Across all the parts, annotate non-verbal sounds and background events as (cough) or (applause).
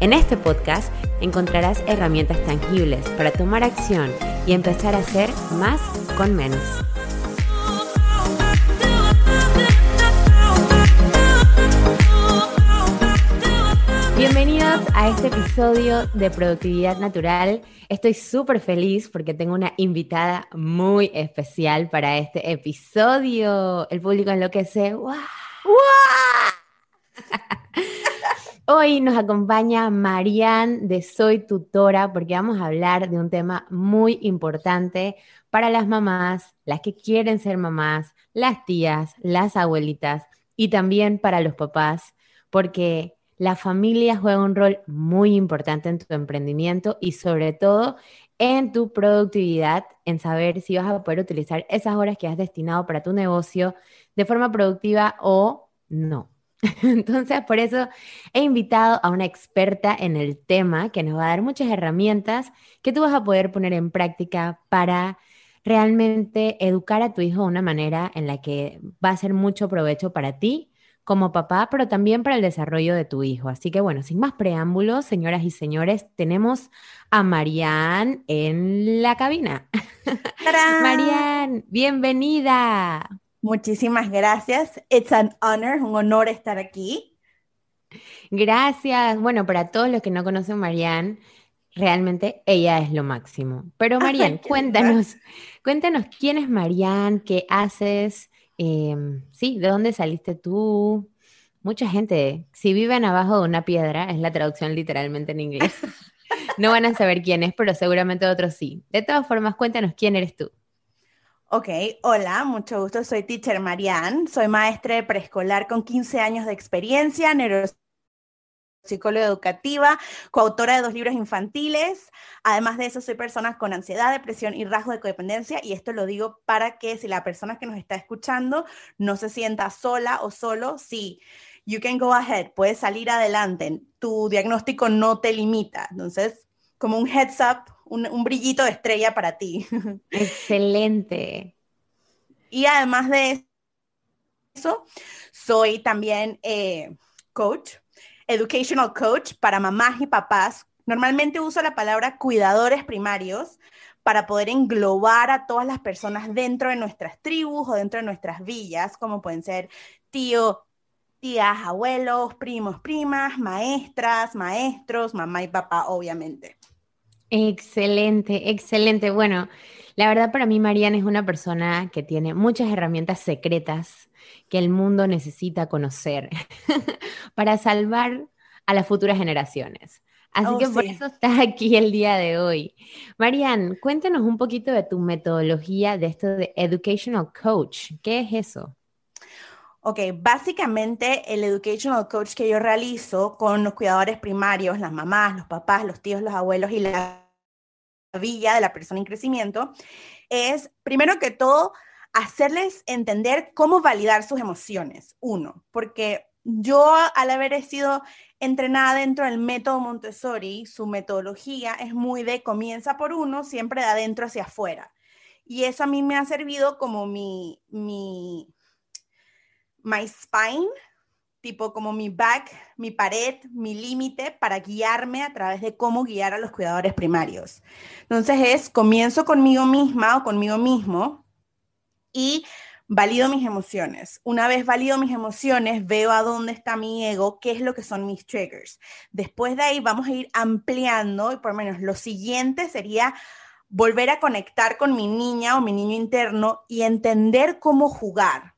En este podcast encontrarás herramientas tangibles para tomar acción y empezar a hacer más con menos. Bienvenidos a este episodio de Productividad Natural. Estoy súper feliz porque tengo una invitada muy especial para este episodio. El público enloquece. ¡Wow! (laughs) Hoy nos acompaña Marianne de Soy Tutora porque vamos a hablar de un tema muy importante para las mamás, las que quieren ser mamás, las tías, las abuelitas y también para los papás, porque la familia juega un rol muy importante en tu emprendimiento y sobre todo en tu productividad, en saber si vas a poder utilizar esas horas que has destinado para tu negocio de forma productiva o no. (laughs) Entonces, por eso he invitado a una experta en el tema que nos va a dar muchas herramientas que tú vas a poder poner en práctica para realmente educar a tu hijo de una manera en la que va a ser mucho provecho para ti como papá, pero también para el desarrollo de tu hijo. Así que bueno, sin más preámbulos, señoras y señores, tenemos a Marianne en la cabina. (laughs) Marianne, bienvenida. Muchísimas gracias. It's an honor, un honor estar aquí. Gracias. Bueno, para todos los que no conocen Marianne, realmente ella es lo máximo. Pero Marianne, cuéntanos, cuéntanos quién es Marianne, qué haces, em, sí, de dónde saliste tú. Mucha gente, si viven abajo de una piedra, es la traducción literalmente en inglés. (laughs) No van a saber quién es, pero seguramente otros sí. De todas formas, cuéntanos quién eres tú. Ok, hola, mucho gusto. Soy teacher Marianne. Soy maestra de preescolar con 15 años de experiencia, neuropsicóloga educativa, coautora de dos libros infantiles. Además de eso, soy persona con ansiedad, depresión y rasgos de codependencia. Y esto lo digo para que si la persona que nos está escuchando no se sienta sola o solo, sí, you can go ahead, puedes salir adelante. Tu diagnóstico no te limita. Entonces, como un heads up, un, brillito de estrella para ti. (laughs) Excelente. Y además de eso, soy también eh, coach, educational coach para mamás y papás. Normalmente uso la palabra cuidadores primarios para poder englobar a todas las personas dentro de nuestras tribus o dentro de nuestras villas, como pueden ser tío, tías, abuelos, primos, primas, maestras, maestros, mamá y papá, obviamente. Excelente, excelente. Bueno, la verdad para mí Mariana es una persona que tiene muchas herramientas secretas que el mundo necesita conocer (laughs) para salvar a las futuras generaciones. Así oh, que por eso estás aquí el día de hoy. Marian, cuéntanos un poquito de tu metodología de esto de Educational Coach. ¿Qué es eso? Ok, básicamente el educational coach que yo realizo con los cuidadores primarios, las mamás, los papás, los tíos, los abuelos y la villa de la persona en crecimiento, es primero que todo hacerles entender cómo validar sus emociones. Uno, porque yo al haber sido entrenada dentro del método Montessori, su metodología es muy de comienza por uno, siempre de adentro hacia afuera. Y eso a mí me ha servido como mi, mi my spine, tipo como mi back, mi pared, mi límite para guiarme a través de cómo guiar a los cuidadores primarios. Entonces es, comienzo conmigo misma o conmigo mismo y valido mis emociones. Una vez valido mis emociones, veo a dónde está mi ego, qué es lo que son mis triggers. Después de ahí vamos a ir ampliando y por lo menos lo siguiente sería volver a conectar con mi niña o mi niño interno y entender cómo jugar.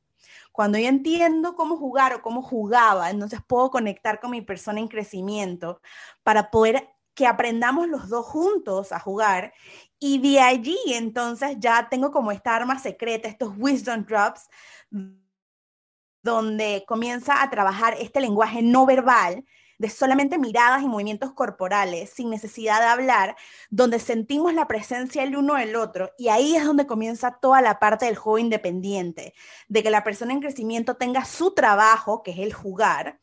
Cuando yo entiendo cómo jugar o cómo jugaba, entonces puedo conectar con mi persona en crecimiento para poder que aprendamos los dos juntos a jugar y de allí entonces ya tengo como esta arma secreta, estos wisdom drops, donde comienza a trabajar este lenguaje no verbal de solamente miradas y movimientos corporales, sin necesidad de hablar, donde sentimos la presencia el uno del otro. Y ahí es donde comienza toda la parte del juego independiente, de que la persona en crecimiento tenga su trabajo, que es el jugar,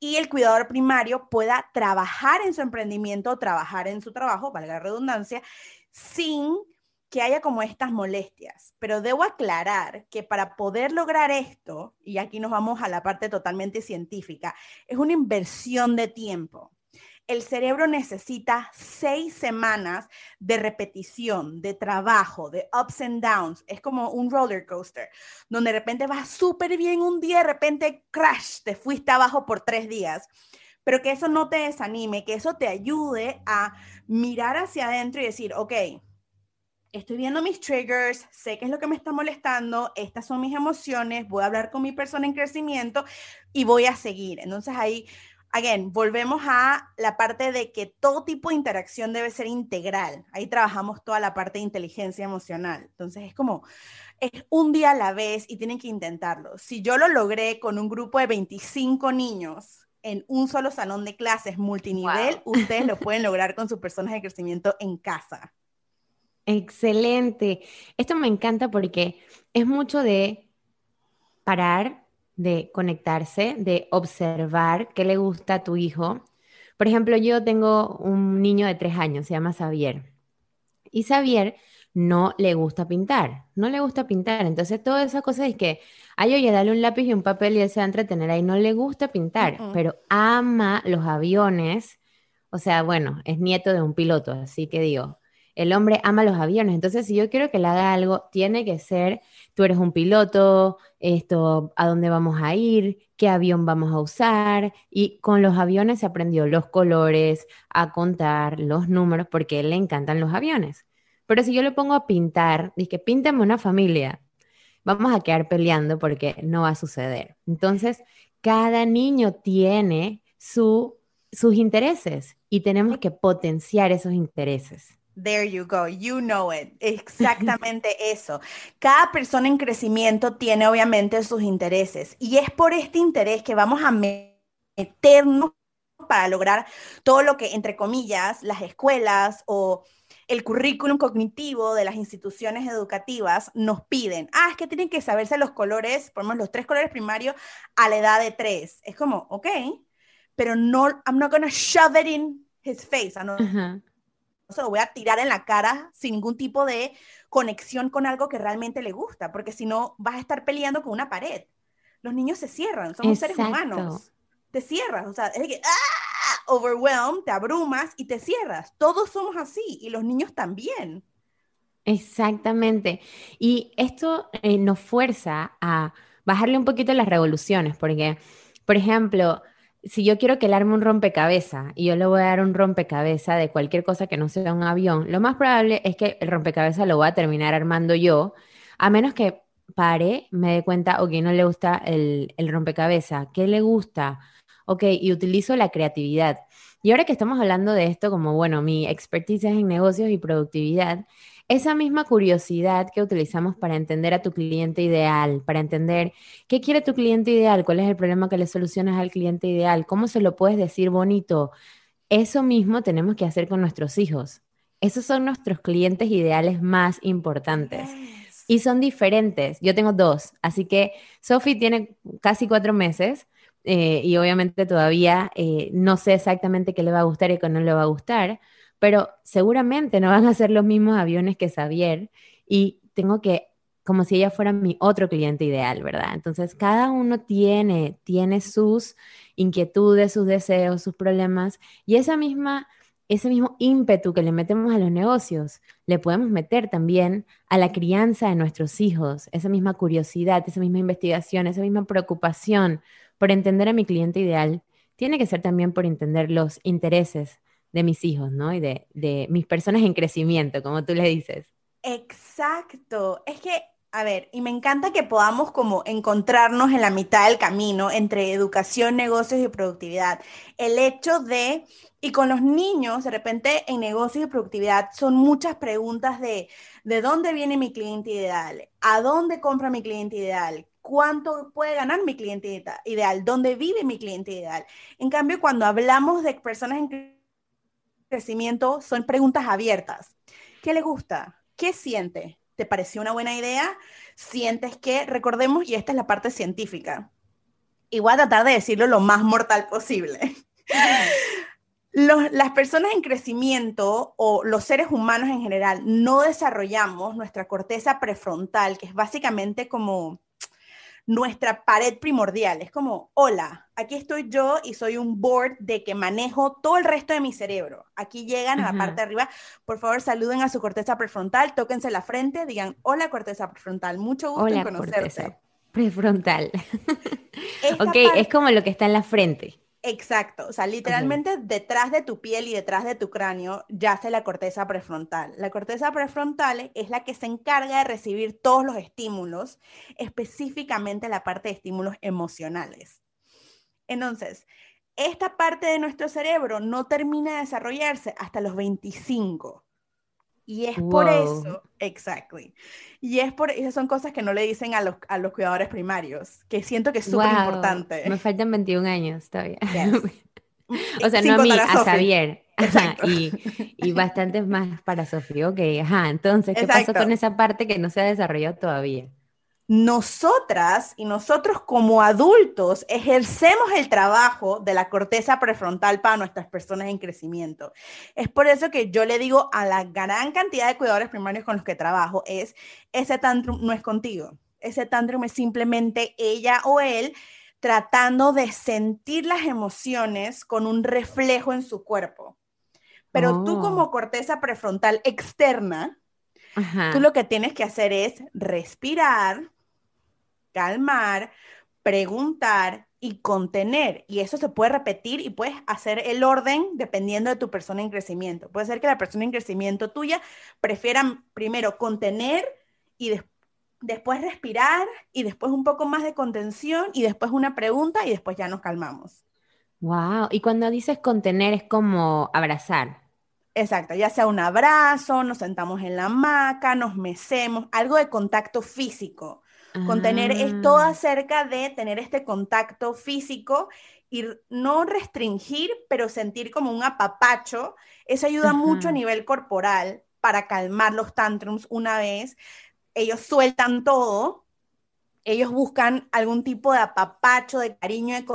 y el cuidador primario pueda trabajar en su emprendimiento, trabajar en su trabajo, valga la redundancia, sin que haya como estas molestias. Pero debo aclarar que para poder lograr esto, y aquí nos vamos a la parte totalmente científica, es una inversión de tiempo. El cerebro necesita seis semanas de repetición, de trabajo, de ups and downs. Es como un roller coaster, donde de repente vas súper bien un día, de repente crash, te fuiste abajo por tres días pero que eso no te desanime, que eso te ayude a mirar hacia adentro y decir, ok, estoy viendo mis triggers, sé qué es lo que me está molestando, estas son mis emociones, voy a hablar con mi persona en crecimiento y voy a seguir. Entonces ahí, again, volvemos a la parte de que todo tipo de interacción debe ser integral. Ahí trabajamos toda la parte de inteligencia emocional. Entonces es como, es un día a la vez y tienen que intentarlo. Si yo lo logré con un grupo de 25 niños, en un solo salón de clases multinivel, ustedes lo pueden lograr con sus personas de crecimiento en casa. Excelente. Esto me encanta porque es mucho de parar, de conectarse, de observar qué le gusta a tu hijo. Por ejemplo, yo tengo un niño de tres años, se llama Xavier. Y Xavier no le gusta pintar, no le gusta pintar. Entonces, todas esas cosas es que, ay, oye, dale un lápiz y un papel y él se va a entretener ahí. No le gusta pintar, pero ama los aviones. O sea, bueno, es nieto de un piloto, así que digo, el hombre ama los aviones. Entonces, si yo quiero que le haga algo, tiene que ser, tú eres un piloto, esto, a dónde vamos a ir, qué avión vamos a usar. Y con los aviones se aprendió los colores, a contar los números, porque le encantan los aviones. Pero si yo le pongo a pintar, que píntame una familia, vamos a quedar peleando porque no va a suceder. Entonces, cada niño tiene su, sus intereses y tenemos que potenciar esos intereses. There you go, you know it. (laughs) Exactamente eso. Cada persona en crecimiento tiene obviamente sus intereses y es por este interés que vamos a meternos para lograr todo lo que, entre comillas, las escuelas o el currículum cognitivo de las instituciones educativas nos piden. Ah, es que tienen que saberse los colores, por ejemplo, los tres colores primarios a la edad de tres. Es como, ok, pero no, I'm not gonna shove it in his face. I'm se lo voy a tirar en la cara sin ningún tipo de conexión con algo que realmente le gusta, porque si no vas a estar peleando con una pared. Los niños se cierran, somos seres humanos. Te cierras, o sea, es que, ¡ah! Overwhelmed, te abrumas y te cierras. Todos somos así y los niños también. Exactamente. Y esto eh, nos fuerza a bajarle un poquito las revoluciones, porque, por ejemplo, si yo quiero que él arme un rompecabezas y yo le voy a dar un rompecabezas de cualquier cosa que no sea un avión, lo más probable es que el rompecabezas lo voy a terminar armando yo, a menos que pare, me dé cuenta, ok, no le gusta el, el rompecabezas, ¿qué le gusta? Ok, y utilizo la creatividad. Y ahora que estamos hablando de esto, como bueno, mi expertise es en negocios y productividad, esa misma curiosidad que utilizamos para entender a tu cliente ideal, para entender qué quiere tu cliente ideal, cuál es el problema que le solucionas al cliente ideal, cómo se lo puedes decir bonito, eso mismo tenemos que hacer con nuestros hijos. Esos son nuestros clientes ideales más importantes. Y son diferentes. Yo tengo dos, así que Sophie tiene casi cuatro meses eh, y obviamente todavía eh, no sé exactamente qué le va a gustar y qué no le va a gustar, pero seguramente no van a ser los mismos aviones que Xavier y tengo que, como si ella fuera mi otro cliente ideal, ¿verdad? Entonces, cada uno tiene, tiene sus inquietudes, sus deseos, sus problemas y esa misma, ese mismo ímpetu que le metemos a los negocios, le podemos meter también a la crianza de nuestros hijos, esa misma curiosidad, esa misma investigación, esa misma preocupación por entender a mi cliente ideal, tiene que ser también por entender los intereses de mis hijos, ¿no? Y de, de mis personas en crecimiento, como tú le dices. Exacto. Es que a ver, y me encanta que podamos como encontrarnos en la mitad del camino entre educación, negocios y productividad. El hecho de, y con los niños, de repente en negocios y productividad son muchas preguntas de, ¿de dónde viene mi cliente ideal? ¿A dónde compra mi cliente ideal? cuánto puede ganar mi cliente ideal, dónde vive mi cliente ideal. En cambio, cuando hablamos de personas en crecimiento, son preguntas abiertas. ¿Qué le gusta? ¿Qué siente? ¿Te pareció una buena idea? ¿Sientes que, recordemos, y esta es la parte científica, y voy a tratar de decirlo lo más mortal posible. (laughs) las personas en crecimiento o los seres humanos en general no desarrollamos nuestra corteza prefrontal, que es básicamente como nuestra pared primordial. Es como, hola, aquí estoy yo y soy un board de que manejo todo el resto de mi cerebro. Aquí llegan a la parte de arriba. Por favor, saluden a su corteza prefrontal, tóquense la frente, digan, hola corteza prefrontal, mucho gusto en conocerte. prefrontal. ok, es como lo que está en la frente. Exacto, o sea, literalmente detrás de tu piel y detrás de tu cráneo yace la corteza prefrontal. La corteza prefrontal es la que se encarga de recibir todos los estímulos, específicamente la parte de estímulos emocionales. Entonces, esta parte de nuestro cerebro no termina de desarrollarse hasta los 25. Y es por eso, exactly. Y es por esas son cosas que no le dicen a los, a los cuidadores primarios, que siento que es súper importante. Me faltan 21 años todavía. (laughs) o sea, no a mí, a Xavier. (laughs) y, y bastantes más para Sofía. Ok, ajá. Entonces, ¿qué pasó con esa parte que no se ha desarrollado todavía? Nosotras y nosotros como adultos ejercemos el trabajo de la corteza prefrontal para nuestras personas en crecimiento. Es por eso que yo le digo a la gran cantidad de cuidadores primarios con los que trabajo es, ese tantrum no es contigo, ese tantrum es simplemente ella o él tratando de sentir las emociones con un reflejo en su cuerpo. Pero tú como oh. corteza prefrontal externa, Tú lo que tienes que hacer es respirar, calmar, preguntar y contener. Y eso se puede repetir y puedes hacer el orden dependiendo de tu persona en crecimiento. Puede ser que la persona en crecimiento tuya prefiera primero contener y después respirar y después un poco más de contención y después una pregunta y después ya nos calmamos. Wow, y cuando dices contener es como abrazar. Exacto, ya sea un abrazo, nos sentamos en la hamaca, nos mecemos, algo de contacto físico. Contener es todo ah. acerca de tener este contacto físico y no restringir, pero sentir como un apapacho. Eso ayuda mucho a nivel corporal para calmar los tantrums una vez. Ellos sueltan todo, ellos buscan algún tipo de apapacho, de cariño, de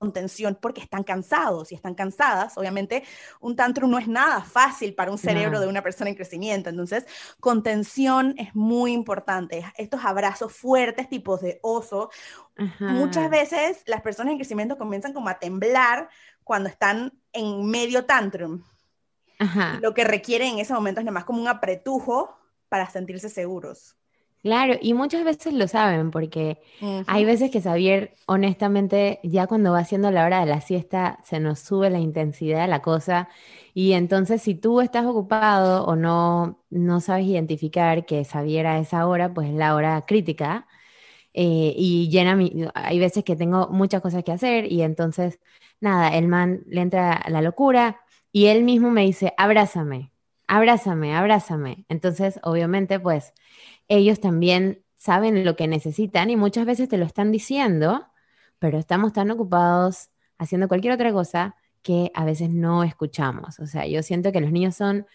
contención porque están cansados y están cansadas. Obviamente, un tantrum no es nada fácil para un cerebro de una persona en crecimiento. Entonces, contención es muy importante. Estos abrazos fuertes, tipos de oso. Muchas veces las personas en crecimiento comienzan como a temblar cuando están en medio tantrum. Lo que requieren en ese momento es nada más como un apretujo para sentirse seguros. Claro, y muchas veces lo saben, porque hay veces que Xavier, honestamente, ya cuando va siendo la hora de la siesta, se nos sube la intensidad de la cosa. Y entonces, si tú estás ocupado o no, no sabes identificar que Xavier a esa hora, pues es la hora crítica. Eh, y llena mi, hay veces que tengo muchas cosas que hacer y entonces, nada, el man le entra la locura y él mismo me dice, abrázame, abrázame, abrázame. Entonces, obviamente, pues ellos también saben lo que necesitan y muchas veces te lo están diciendo, pero estamos tan ocupados haciendo cualquier otra cosa que a veces no escuchamos. O sea, yo siento que los niños son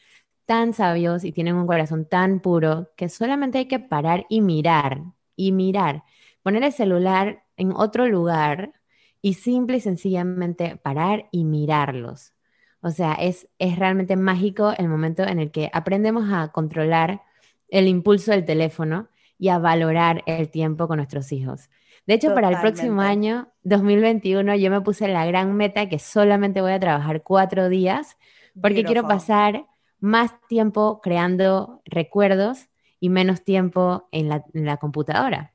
tan sabios y tienen un corazón tan puro que solamente hay que parar y mirar, y mirar, poner el celular en otro lugar y simple y sencillamente parar y mirarlos. O sea, es, es realmente mágico el momento en el que aprendemos a controlar el impulso del teléfono y a valorar el tiempo con nuestros hijos. De hecho, para el próximo año, 2021, yo me puse la gran meta que solamente voy a trabajar cuatro días porque quiero pasar más tiempo creando recuerdos y menos tiempo en la, computadora.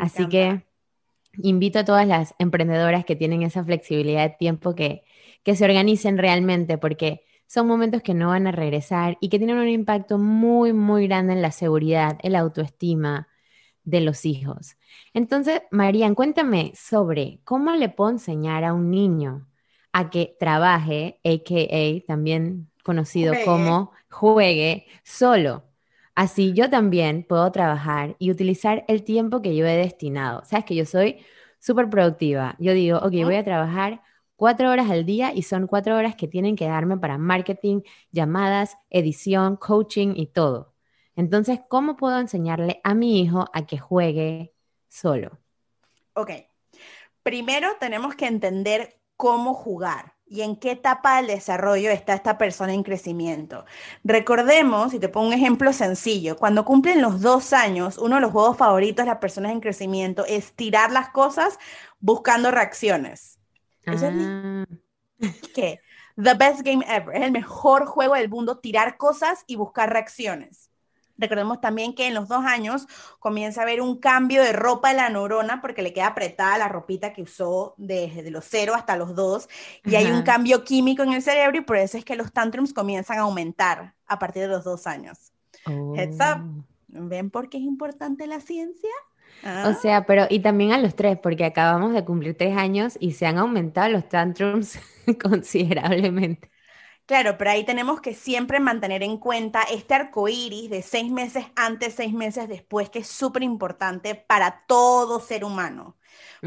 Así que invito a todas las emprendedoras que tienen esa flexibilidad de tiempo que, que se organicen realmente porque son momentos que no van a regresar y que tienen un impacto muy, muy grande en la seguridad, en la autoestima de los hijos. Entonces, Marian, cuéntame sobre cómo le puedo enseñar a un niño a que trabaje, a.k.a. también conocido como juegue solo. Así yo también puedo trabajar y utilizar el tiempo que yo he destinado. Sabes que yo soy súper productiva. Yo digo, ok, voy a trabajar cuatro horas al día y son cuatro horas que tienen que darme para marketing, llamadas, edición, coaching y todo. Entonces, ¿cómo puedo enseñarle a mi hijo a que juegue solo? Ok, primero tenemos que entender cómo jugar y en qué etapa del desarrollo está esta persona en crecimiento. Recordemos, y te pongo un ejemplo sencillo, cuando cumplen los dos años, uno de los juegos favoritos de las personas en crecimiento es tirar las cosas buscando reacciones. Eso es ah. (laughs) ¿qué? The best game ever. Es el mejor juego del mundo, tirar cosas y buscar reacciones. Recordemos también que en los dos años comienza a haber un cambio de ropa de la neurona porque le queda apretada la ropita que usó desde los cero hasta los dos y hay un cambio químico en el cerebro y por eso es que los tantrums comienzan a aumentar a partir de los dos años. Heads up. Oh. ¿Ven por qué es importante la ciencia? O ah. sea, pero y también a los tres, porque acabamos de cumplir tres años y se han aumentado los tantrums (laughs) considerablemente. Claro, pero ahí tenemos que siempre mantener en cuenta este arco iris de seis meses antes, seis meses después, que es súper importante para todo ser humano.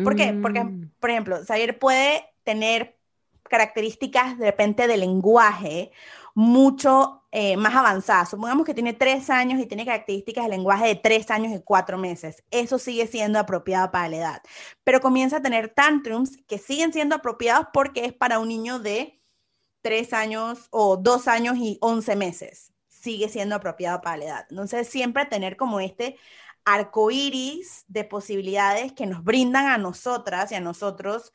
¿Por qué? Porque, mm. por ejemplo, Xavier puede tener características de repente de lenguaje mucho eh, más avanzadas. Supongamos que tiene tres años y tiene características de lenguaje de tres años y cuatro meses. Eso sigue siendo apropiado para la edad. Pero comienza a tener tantrums que siguen siendo apropiados porque es para un niño de tres años o dos años y once meses. Sigue siendo apropiado para la edad. Entonces, siempre tener como este arco iris de posibilidades que nos brindan a nosotras y a nosotros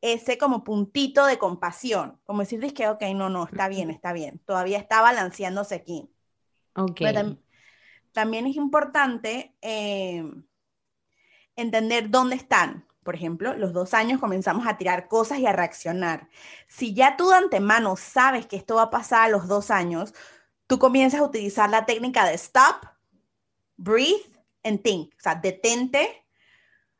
ese como puntito de compasión, como decir, que, ok, no, no, está bien, está bien, todavía está balanceándose aquí. Ok. también es importante eh, entender dónde están, por ejemplo, los dos años comenzamos a tirar cosas y a reaccionar. Si ya tú de antemano sabes que esto va a pasar a los dos años, tú comienzas a utilizar la técnica de stop, breathe and think. O sea, detente,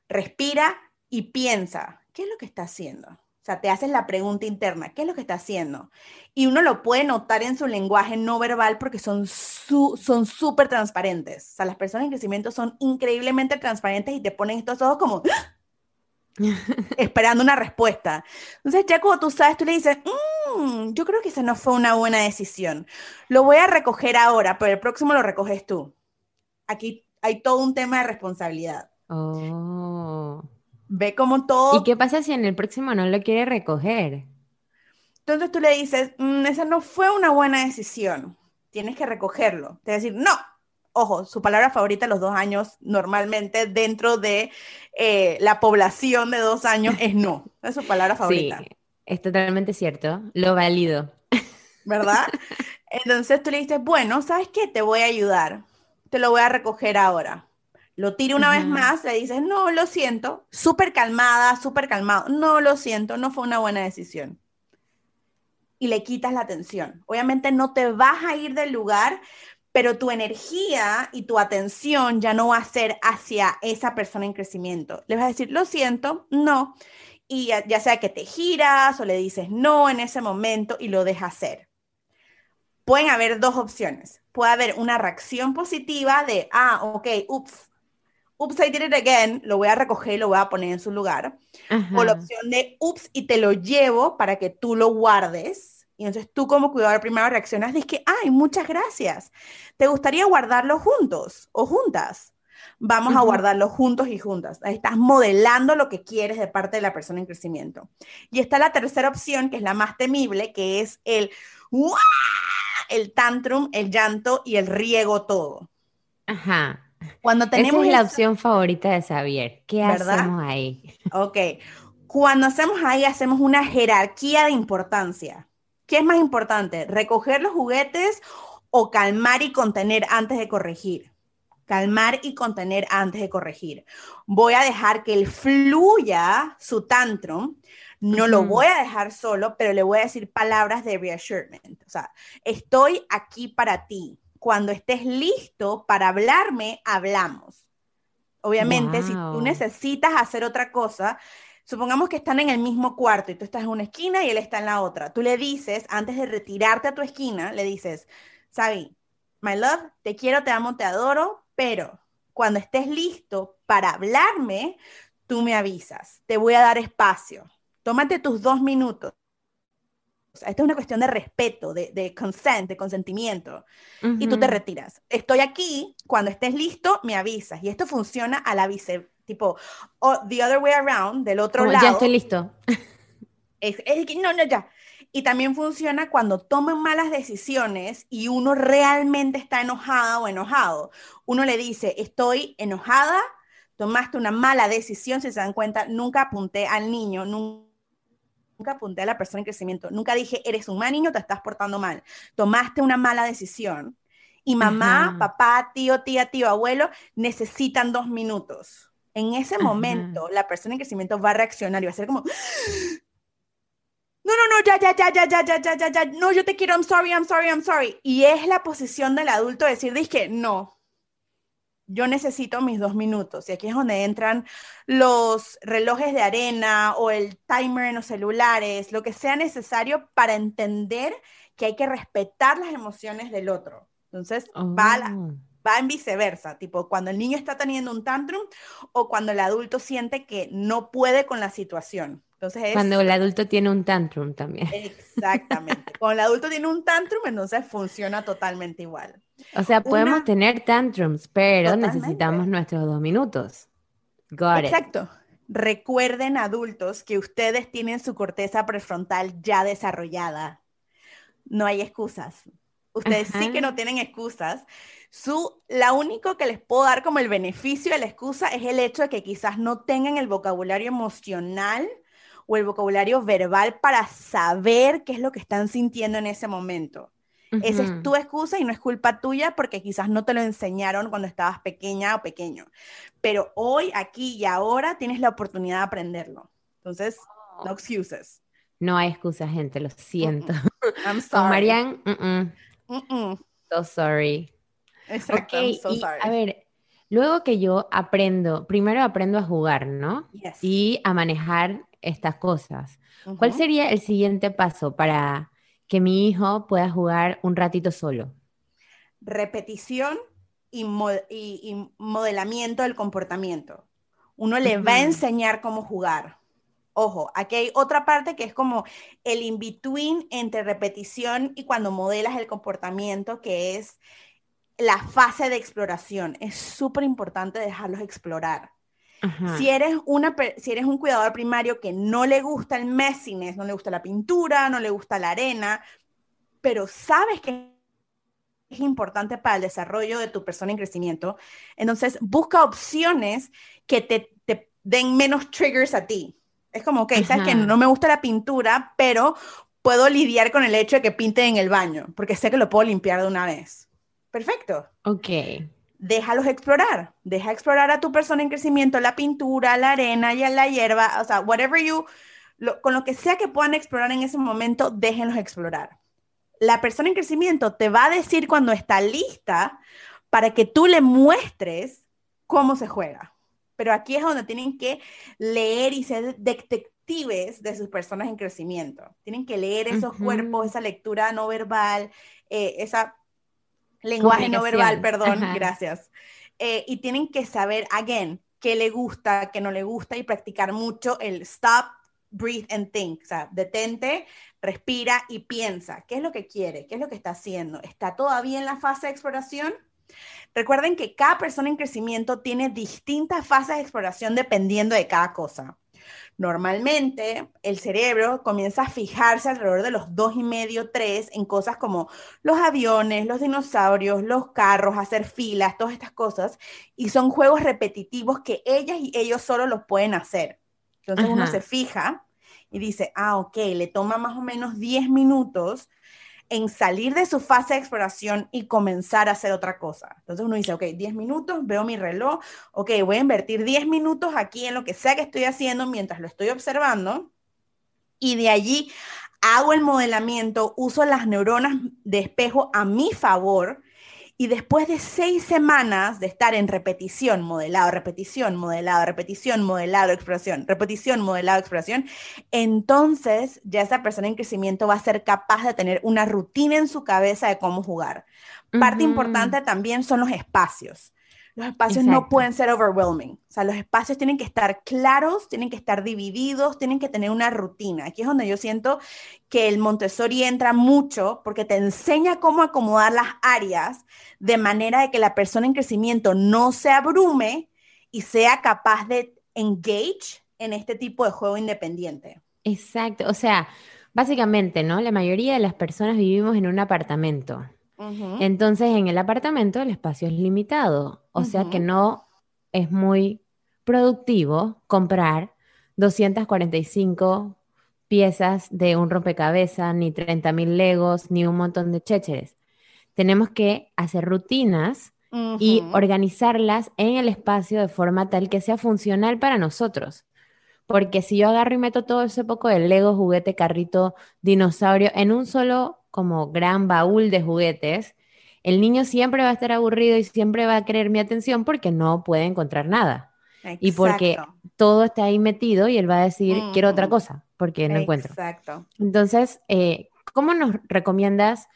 respira y piensa. ¿Qué es lo que está haciendo? O sea, te haces la pregunta interna, ¿qué es lo que está haciendo? Y uno lo puede notar en su lenguaje no verbal porque son son súper transparentes. O sea, las personas en crecimiento son increíblemente transparentes y te ponen estos ojos como, (laughs) esperando una respuesta. Entonces, ya como tú sabes, tú le dices, mm, yo creo que esa no fue una buena decisión. Lo voy a recoger ahora, pero el próximo lo recoges tú. Aquí hay todo un tema de responsabilidad. Oh. Ve como todo. ¿Y qué pasa si en el próximo no lo quiere recoger? Entonces tú le dices, mm, esa no fue una buena decisión. Tienes que recogerlo. Te decir, no, ojo, su palabra favorita los dos años normalmente dentro de eh, la población de dos años es no, es su palabra (laughs) favorita. Sí, es totalmente cierto, lo valido. ¿Verdad? (laughs) Entonces tú le dices, bueno, ¿sabes qué? Te voy a ayudar, te lo voy a recoger ahora. Lo tira una vez más, le dices, no, lo siento, súper calmada, súper calmado, no, lo siento, no fue una buena decisión. Y le quitas la atención. Obviamente no te vas a ir del lugar, pero tu energía y tu atención ya no va a ser hacia esa persona en crecimiento. Le vas a decir, lo siento, no. Y ya, sea que te giras o le dices no en ese momento y lo dejas hacer. Pueden haber dos opciones. Puede haber una reacción positiva de, ah, ok, ups, ups, I did it again, lo voy a recoger y lo voy a poner en su lugar. O la opción de, ups, y te lo llevo para que tú lo guardes y entonces tú como cuidador primario reaccionas, dices que, ay, muchas gracias. ¿Te gustaría guardarlo juntos o juntas? Vamos a guardarlo juntos y juntas. estás modelando lo que quieres de parte de la persona en crecimiento. Y está la tercera opción, que es la más temible, que es el el tantrum, el llanto y el riego todo. Ajá. Cuando tenemos Esa es la opción favorita de Xavier. ¿Qué hacemos ahí? Ok. Cuando hacemos ahí, hacemos una jerarquía de importancia. ¿Qué es más importante? ¿Recoger los juguetes o calmar y contener antes de corregir? Calmar y contener antes de corregir. Voy a dejar que él fluya su tantrum. No lo voy a dejar solo, pero le voy a decir palabras de reassurement. O sea, estoy aquí para ti. Cuando estés listo para hablarme, hablamos. Obviamente, si tú necesitas hacer otra cosa, Supongamos que están en el mismo cuarto y tú estás en una esquina y él está en la otra. Tú le dices, antes de retirarte a tu esquina, le dices, Sabi, my love, te quiero, te amo, te adoro, pero cuando estés listo para hablarme, tú me avisas, te voy a dar espacio. Tómate tus dos minutos. Esta es una cuestión de respeto, de, de consent, de consentimiento. Y tú te retiras. Estoy aquí, cuando estés listo, me avisas. Y esto funciona a la vice, tipo, o the other way around, del otro lado. Ya estoy listo. Es, no, no, ya. Y también funciona cuando toman malas decisiones y uno realmente está enojada o enojado. Uno le dice, estoy enojada, tomaste una mala decisión, si se dan cuenta, nunca apunté al niño, nunca apunté a la persona en crecimiento, nunca dije, eres un mal niño, te estás portando mal, tomaste una mala decisión. Y mamá, papá, tío, tía, tío, abuelo necesitan dos minutos. En ese momento, la persona en crecimiento va a reaccionar y va a ser como, no, no, no, ya, ya, ya, ya, ya, ya, ya, ya, ya, no, yo te quiero, I'm sorry, I'm sorry, I'm sorry. Y es la posición del adulto decir, dije, no, yo necesito mis dos minutos. Y aquí es donde entran los relojes de arena o el timer en los celulares, lo que sea necesario para entender que hay que respetar las emociones del otro. Entonces, va, oh. va en viceversa, tipo cuando el niño está teniendo un tantrum o cuando el adulto siente que no puede con la situación. Cuando el adulto tiene un tantrum también. Exactamente. Cuando el adulto tiene un tantrum, entonces funciona totalmente igual. O sea, podemos tener tantrums, pero necesitamos nuestros dos minutos. Got Exacto. Recuerden, adultos, que ustedes tienen su corteza prefrontal ya desarrollada. No hay excusas. Ustedes sí que no tienen excusas. Su, la único que les puedo dar como el beneficio de la excusa es el hecho de que quizás no tengan el vocabulario emocional o el vocabulario verbal para saber qué es lo que están sintiendo en ese momento. Esa es tu excusa y no es culpa tuya porque quizás no te lo enseñaron cuando estabas pequeña o pequeño. Pero hoy, aquí y ahora tienes la oportunidad de aprenderlo. Entonces, no oh. excuses. No hay excusas, gente, lo siento. I'm (laughs) sorry. Marian, so sorry. Exacto, so sorry. a ver, luego que yo aprendo, primero aprendo a jugar, ¿no? Y a manejar estas cosas. ¿Cuál sería el siguiente paso para que mi hijo pueda jugar un ratito solo? Repetición y, modelamiento del comportamiento. Uno le va a enseñar cómo jugar. Ojo, aquí hay otra parte que es como el in-between entre repetición y cuando modelas el comportamiento, que es la fase de exploración. Es súper importante dejarlos explorar. Si eres, una, si eres un cuidador primario que no le gusta el messiness, no le gusta la pintura, no le gusta la arena, pero sabes que es importante para el desarrollo de tu persona en crecimiento, entonces busca opciones que te, te den menos triggers a ti. Es como, ok, sabes que no me gusta la pintura, pero puedo lidiar con el hecho de que pinte en el baño, porque sé que lo puedo limpiar de una vez. Perfecto. Ok déjalos explorar, deja explorar a tu persona en crecimiento, la pintura, la arena, y la hierba, o sea, whatever you, con lo que sea que puedan explorar en ese momento, déjenlos explorar. La persona en crecimiento te va a decir cuando está lista para que tú le muestres cómo se juega. Pero aquí es donde tienen que leer y ser detectives de sus personas en crecimiento. Tienen que leer esos cuerpos, esa lectura no verbal, eh, esa lenguaje no verbal, perdón, gracias. Eh, y tienen que saber, again, qué le gusta, qué no le gusta y practicar mucho el stop, breathe and think. O sea, detente, respira y piensa. ¿Qué es lo que quiere? ¿Qué es lo que está haciendo? ¿Está todavía en la fase de exploración? Recuerden que cada persona en crecimiento tiene distintas fases de exploración dependiendo de cada cosa. Normalmente el cerebro comienza a fijarse alrededor de los dos y medio, tres en cosas como los aviones, los dinosaurios, los carros, hacer filas, todas estas cosas. Y son juegos repetitivos que ellas y ellos solo los pueden hacer. Entonces uno se fija y dice, ah, ok, le toma más o menos 10 minutos en salir de su fase de exploración y comenzar a hacer otra cosa. Entonces uno dice, ok, 10 minutos, veo mi reloj, ok, voy a invertir 10 minutos aquí en lo que sea que estoy haciendo mientras lo estoy observando y de allí hago el modelamiento, uso las neuronas de espejo a mi favor Y después de seis semanas de estar en repetición, modelado, repetición, modelado, repetición, modelado, exploración, repetición, modelado, exploración, entonces ya esa persona en crecimiento va a ser capaz de tener una rutina en su cabeza de cómo jugar. Parte importante también son los espacios. Los espacios no pueden ser overwhelming. O sea, los espacios tienen que estar claros, tienen que estar divididos, tienen que tener una rutina. Aquí es donde yo siento que el Montessori entra mucho porque te enseña cómo acomodar las áreas de manera de que la persona en crecimiento no se abrume y sea capaz de engage en este tipo de juego independiente. Exacto. O sea, básicamente, ¿no? La mayoría de las personas vivimos en un apartamento. Entonces, en el apartamento el espacio es limitado, o sea que no es muy productivo comprar 245 piezas de un rompecabezas, ni 30 mil legos, ni un montón de chécheres. Tenemos que hacer rutinas y organizarlas en el espacio de forma tal que sea funcional para nosotros. Porque si yo agarro y meto todo ese poco de Lego, juguete, carrito, dinosaurio en un solo como gran baúl de juguetes, el niño siempre va a estar aburrido y siempre va a querer mi atención porque no puede encontrar nada. Y porque todo está ahí metido y él va a decir, quiero otra cosa, porque no encuentro. Exacto. Entonces, eh, ¿cómo nos recomiendas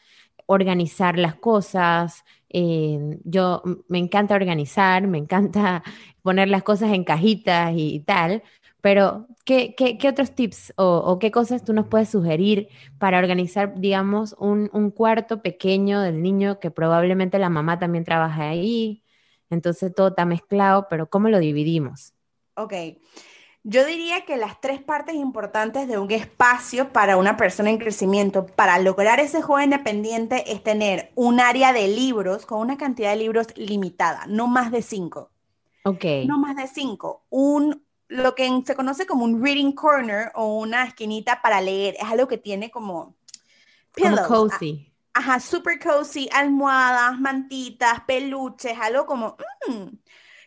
organizar las cosas? Eh, yo me encanta organizar, me encanta (laughs) poner las cosas en cajitas y tal, pero, ¿qué, otros tips o, qué cosas tú nos puedes sugerir para organizar, digamos, un, cuarto pequeño del niño que probablemente la mamá también trabaja ahí? Entonces todo está mezclado, pero ¿cómo lo dividimos? Ok. Yo diría que las tres partes importantes de un espacio para una persona en crecimiento, para lograr ese juego independiente, es tener un área de libros con una cantidad de libros limitada, no más de cinco. Ok. No más de cinco. Un, lo que se conoce como un reading corner o una esquinita para leer. Es algo que tiene como Como cozy. Ajá, super cozy, almohadas, mantitas, peluches, algo como, mm,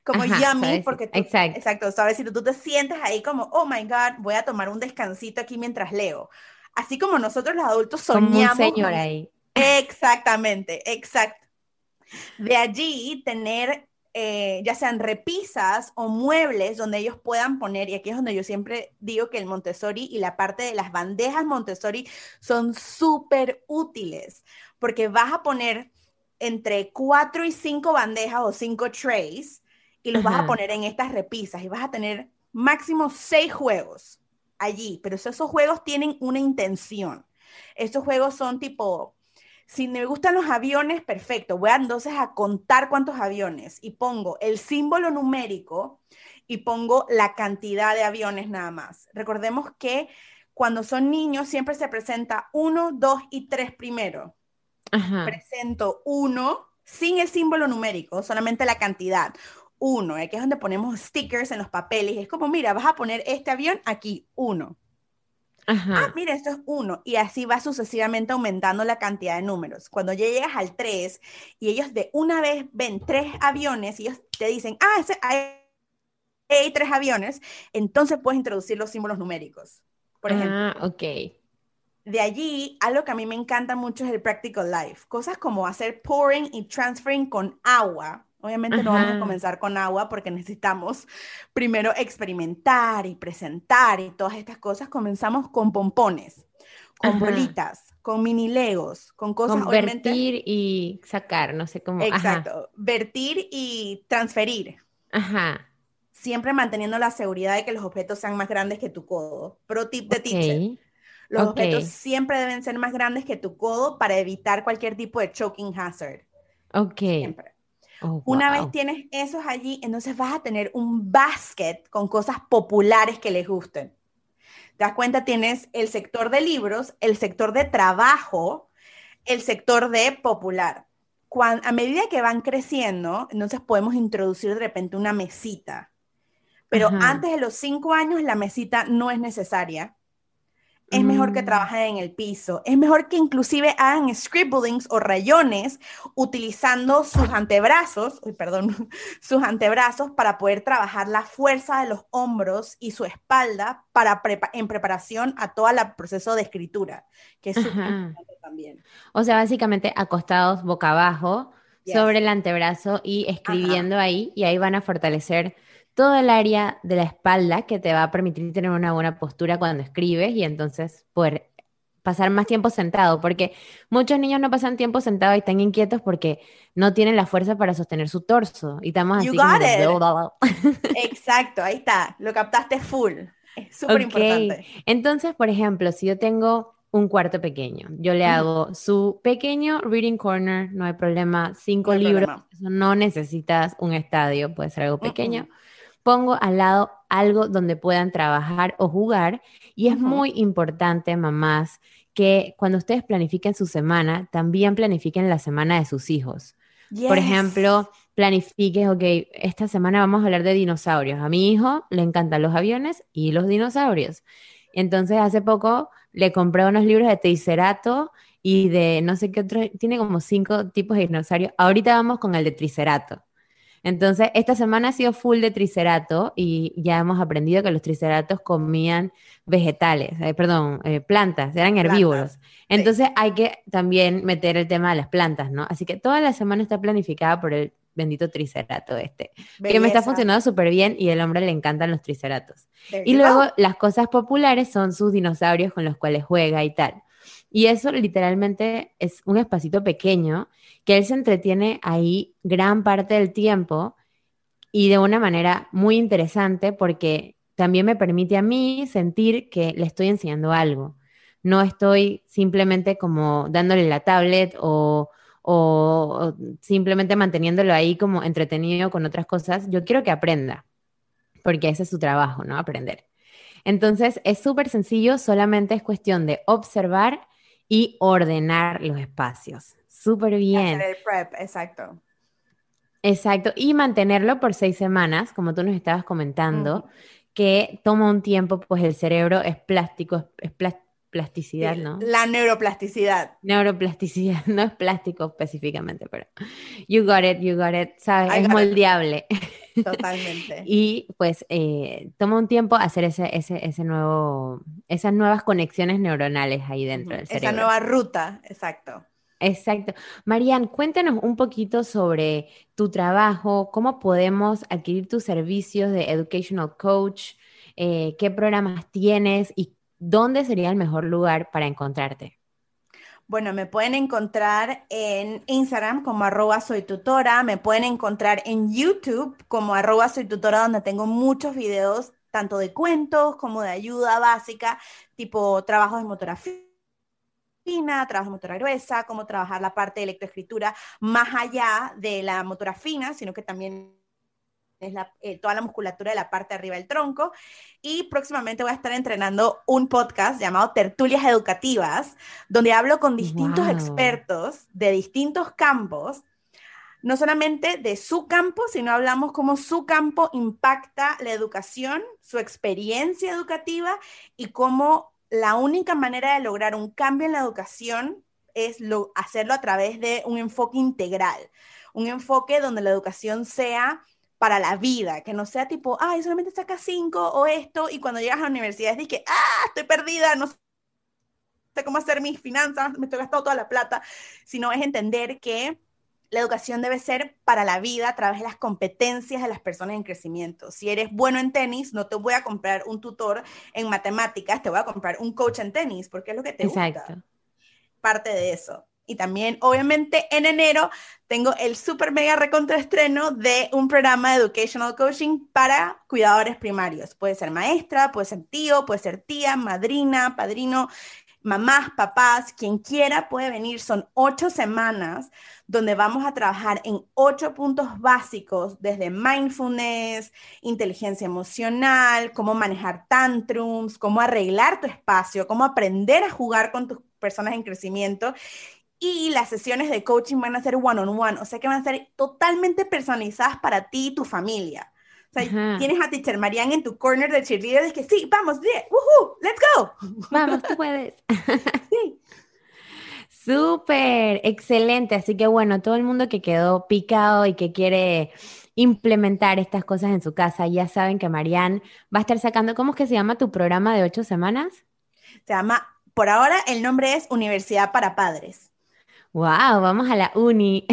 como yummy, porque tú, exacto. exacto, sabes, si tú, te sientes ahí como, oh my God, voy a tomar un descansito aquí mientras leo. Así como nosotros los adultos soñamos. Como un señor ahí. Exactamente, exacto. De allí tener eh, ya sean repisas o muebles donde ellos puedan poner, y aquí es donde yo siempre digo que el Montessori y la parte de las bandejas Montessori son súper útiles, porque vas a poner entre cuatro y cinco bandejas o cinco trays y los vas a poner en estas repisas y vas a tener máximo seis juegos allí, pero esos juegos tienen una intención. Estos juegos son tipo si me gustan los aviones, perfecto. Voy a, entonces a contar cuántos aviones y pongo el símbolo numérico y pongo la cantidad de aviones nada más. Recordemos que cuando son niños siempre se presenta uno, dos y tres primero. Presento uno sin el símbolo numérico, solamente la cantidad. Uno, aquí es donde ponemos stickers en los papeles. Es como, mira, vas a poner este avión aquí, uno. Ah, mira, esto es uno. Y así va sucesivamente aumentando la cantidad de números. Cuando ya llegas al 3 y ellos de una vez ven tres aviones y ellos te dicen, ah, ese, hay, tres aviones, entonces puedes introducir los símbolos numéricos. Por ejemplo. Ah, ok. De allí, algo que a mí me encanta mucho es el practical life. Cosas como hacer pouring y transferring con agua Obviamente no vamos a comenzar con agua porque necesitamos primero experimentar y presentar y todas estas cosas. Comenzamos con pompones, con bolitas, con mini legos, con cosas. Con vertir y sacar, no sé cómo. Exacto. Vertir y transferir. Ajá. Siempre manteniendo la seguridad de que los objetos sean más grandes que tu codo. Pro tip de teacher. Los objetos siempre deben ser más grandes que tu codo para evitar cualquier tipo de choking hazard. Ok. Siempre. Oh, Una vez tienes esos allí, entonces vas a tener un basket con cosas populares que les gusten. Te das cuenta, tienes el sector de libros, el sector de trabajo, el sector de popular. a medida que van creciendo, entonces podemos introducir de repente una mesita. Pero antes de los cinco años, la mesita no es necesaria es mejor que mm. trabajen en el piso, es mejor que inclusive hagan scribblings o rayones utilizando sus antebrazos, perdón, (laughs) sus antebrazos para poder trabajar la fuerza de los hombros y su espalda para en preparación a todo el proceso de escritura, que es súper importante también. O sea, básicamente acostados boca abajo, sobre el antebrazo y escribiendo ahí y ahí van a fortalecer todo el área de la espalda que te va a permitir tener una buena postura cuando escribes y entonces poder pasar más tiempo sentado, porque muchos niños no pasan tiempo sentado y están inquietos porque no tienen la fuerza para sostener su torso. Y estamos así (laughs) Exacto, ahí está, lo captaste full. Es súper importante. Entonces, por ejemplo, si yo tengo un cuarto pequeño, yo le hago su pequeño reading corner, no hay problema, cinco libros, no necesitas un estadio, puede ser algo pequeño. Pongo al lado algo donde puedan trabajar o jugar y es muy importante, mamás, que cuando ustedes planifiquen su semana, también planifiquen la semana de sus hijos. Por ejemplo, planifiques, ok, esta semana vamos a hablar de dinosaurios. A mi hijo le encantan los aviones y los dinosaurios. Entonces, hace poco le compré unos libros de Tricerato y de no sé qué otro, tiene como cinco tipos de dinosaurios. Ahorita vamos con el de Tricerato. Entonces, esta semana ha sido full de tricerato y ya hemos aprendido que los triceratos comían vegetales, eh, perdón, eh, plantas, eran herbívoros. Entonces, hay que también meter el tema de las plantas, ¿no? Así que toda la semana está planificada por el bendito tricerato este, que me está funcionando súper bien y al hombre le encantan los triceratos. Y luego las cosas populares son sus dinosaurios con los cuales juega y tal. Y eso literalmente es un espacito pequeño que él se entretiene ahí gran parte del tiempo y de una manera muy interesante porque también me permite a mí sentir que le estoy enseñando algo. No estoy simplemente como dándole la tablet o, o, simplemente manteniéndolo ahí como entretenido con otras cosas. Yo quiero que aprenda, porque ese es su trabajo, ¿no? Aprender. Entonces es súper sencillo, solamente es cuestión de observar y ordenar los espacios. Súper bien. Hacer el prep, exacto. Exacto, y mantenerlo por seis semanas, como tú nos estabas comentando, que toma un tiempo, pues el cerebro es plástico, es plasticidad, ¿no? La neuroplasticidad. Neuroplasticidad, (laughs) no es plástico específicamente, pero you got it, you got it, ¿sabes? es moldeable. Totalmente. (laughs) y pues eh, toma un tiempo hacer ese, ese, ese nuevo, esas nuevas conexiones neuronales ahí dentro del cerebro. Esa nueva ruta, exacto. Exacto. Marian, cuéntanos un poquito sobre tu trabajo, cómo podemos adquirir tus servicios de Educational Coach, eh, qué programas tienes y dónde sería el mejor lugar para encontrarte. Bueno, me pueden encontrar en Instagram como arroba soy tutora, me pueden encontrar en YouTube como arroba soy tutora, donde tengo muchos videos, tanto de cuentos como de ayuda básica, tipo trabajos de motora fina, trabajos de motora gruesa, cómo trabajar la parte de electroescritura más allá de la motora fina, sino que también es eh, toda la musculatura de la parte de arriba del tronco. Y próximamente voy a estar entrenando un podcast llamado Tertulias Educativas, donde hablo con distintos expertos de distintos campos, no solamente de su campo, sino hablamos cómo su campo impacta la educación, su experiencia educativa y cómo la única manera de lograr un cambio en la educación es hacerlo a través de un enfoque integral, un enfoque donde la educación sea para la vida, que no sea tipo, ay, solamente saca cinco o esto, y cuando llegas a la universidad es de que, ah, estoy perdida, no sé cómo hacer mis finanzas, me estoy gastando toda la plata, sino es entender que la educación debe ser para la vida a través de las competencias de las personas en crecimiento. Si eres bueno en tenis, no te voy a comprar un tutor en matemáticas, te voy a comprar un coach en tenis, porque es lo que te Exacto. gusta. Parte de eso. Y también, obviamente, en enero tengo el super mega recontraestreno de un programa de Educational Coaching para cuidadores primarios. Puede ser maestra, puede ser tío, puede ser tía, madrina, padrino, mamás, papás, quien quiera puede venir. Son ocho semanas donde vamos a trabajar en ocho puntos básicos, desde mindfulness, inteligencia emocional, cómo manejar tantrums, cómo arreglar tu espacio, cómo aprender a jugar con tus personas en crecimiento y las sesiones de coaching van a ser one-on-one, o sea que van a ser totalmente personalizadas para ti y tu familia. O sea, tienes a Teacher Marianne en tu corner de cheerleader, que sí, vamos, bien, woohoo, let's go. (laughs) Vamos, tú puedes. (laughs) sí. Súper, excelente. Así que bueno, todo el mundo que quedó picado y que quiere implementar estas cosas en su casa, ya saben que Marianne va a estar sacando, ¿cómo es que se llama tu programa de ocho semanas? Se llama, por ahora el nombre es Universidad para Padres. Wow, vamos a la uni.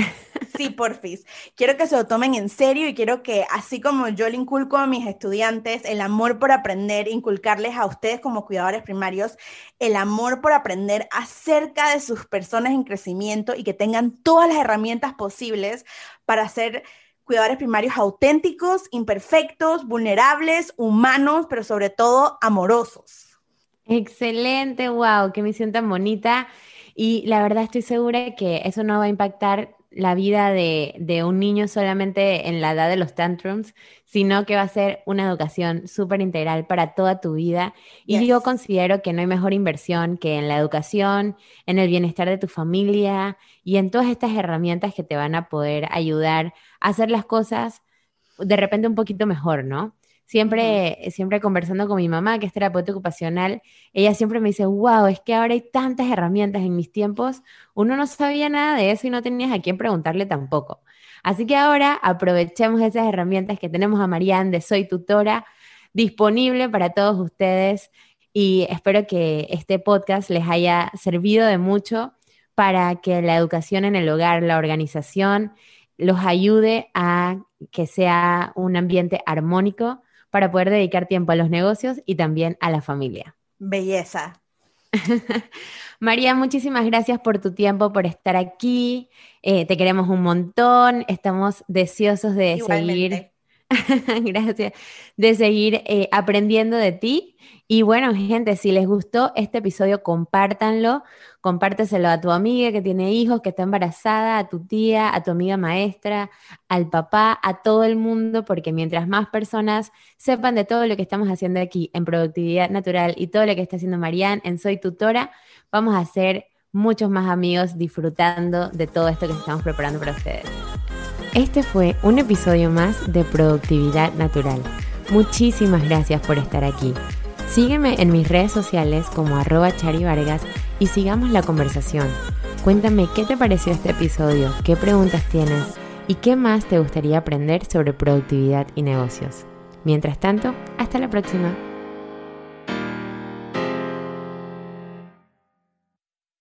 Sí, porfis. Quiero que se lo tomen en serio y quiero que, así como yo le inculco a mis estudiantes el amor por aprender, inculcarles a ustedes como cuidadores primarios el amor por aprender acerca de sus personas en crecimiento y que tengan todas las herramientas posibles para ser cuidadores primarios auténticos, imperfectos, vulnerables, humanos, pero sobre todo amorosos. Excelente, wow, qué misión tan bonita. Y la verdad estoy segura que eso no va a impactar la vida de, un niño solamente en la edad de los tantrums, sino que va a ser una educación súper integral para toda tu vida. Y yo considero que no hay mejor inversión que en la educación, en el bienestar de tu familia y en todas estas herramientas que te van a poder ayudar a hacer las cosas de repente un poquito mejor, ¿no? Siempre, siempre conversando con mi mamá, que es terapeuta ocupacional, ella siempre me dice, wow, es que ahora hay tantas herramientas en mis tiempos, uno no sabía nada de eso y no tenías a quién preguntarle tampoco. Así que ahora aprovechemos esas herramientas que tenemos a Marianne de Soy Tutora, disponible para todos ustedes y espero que este podcast les haya servido de mucho para que la educación en el hogar, la organización, los ayude a que sea un ambiente armónico para poder dedicar tiempo a los negocios y también a la familia. Belleza. (laughs) María, muchísimas gracias por tu tiempo, por estar aquí. Eh, te queremos un montón. Estamos deseosos de seguir. (laughs) gracias. De seguir eh, aprendiendo de ti. Y bueno, gente, si les gustó este episodio, compártanlo compárteselo a tu amiga que tiene hijos, que está embarazada, a tu tía, a tu amiga maestra, al papá, a todo el mundo, porque mientras más personas sepan de todo lo que estamos haciendo aquí en productividad natural y todo lo que está haciendo Marianne en Soy Tutora, vamos a ser muchos más amigos disfrutando de todo esto que estamos preparando para ustedes. Este fue un episodio más de Productividad Natural. Muchísimas gracias por estar aquí. Sígueme en mis redes sociales como arroba charivargas y sigamos la conversación. Cuéntame qué te pareció este episodio, qué preguntas tienes y qué más te gustaría aprender sobre productividad y negocios. Mientras tanto, hasta la próxima.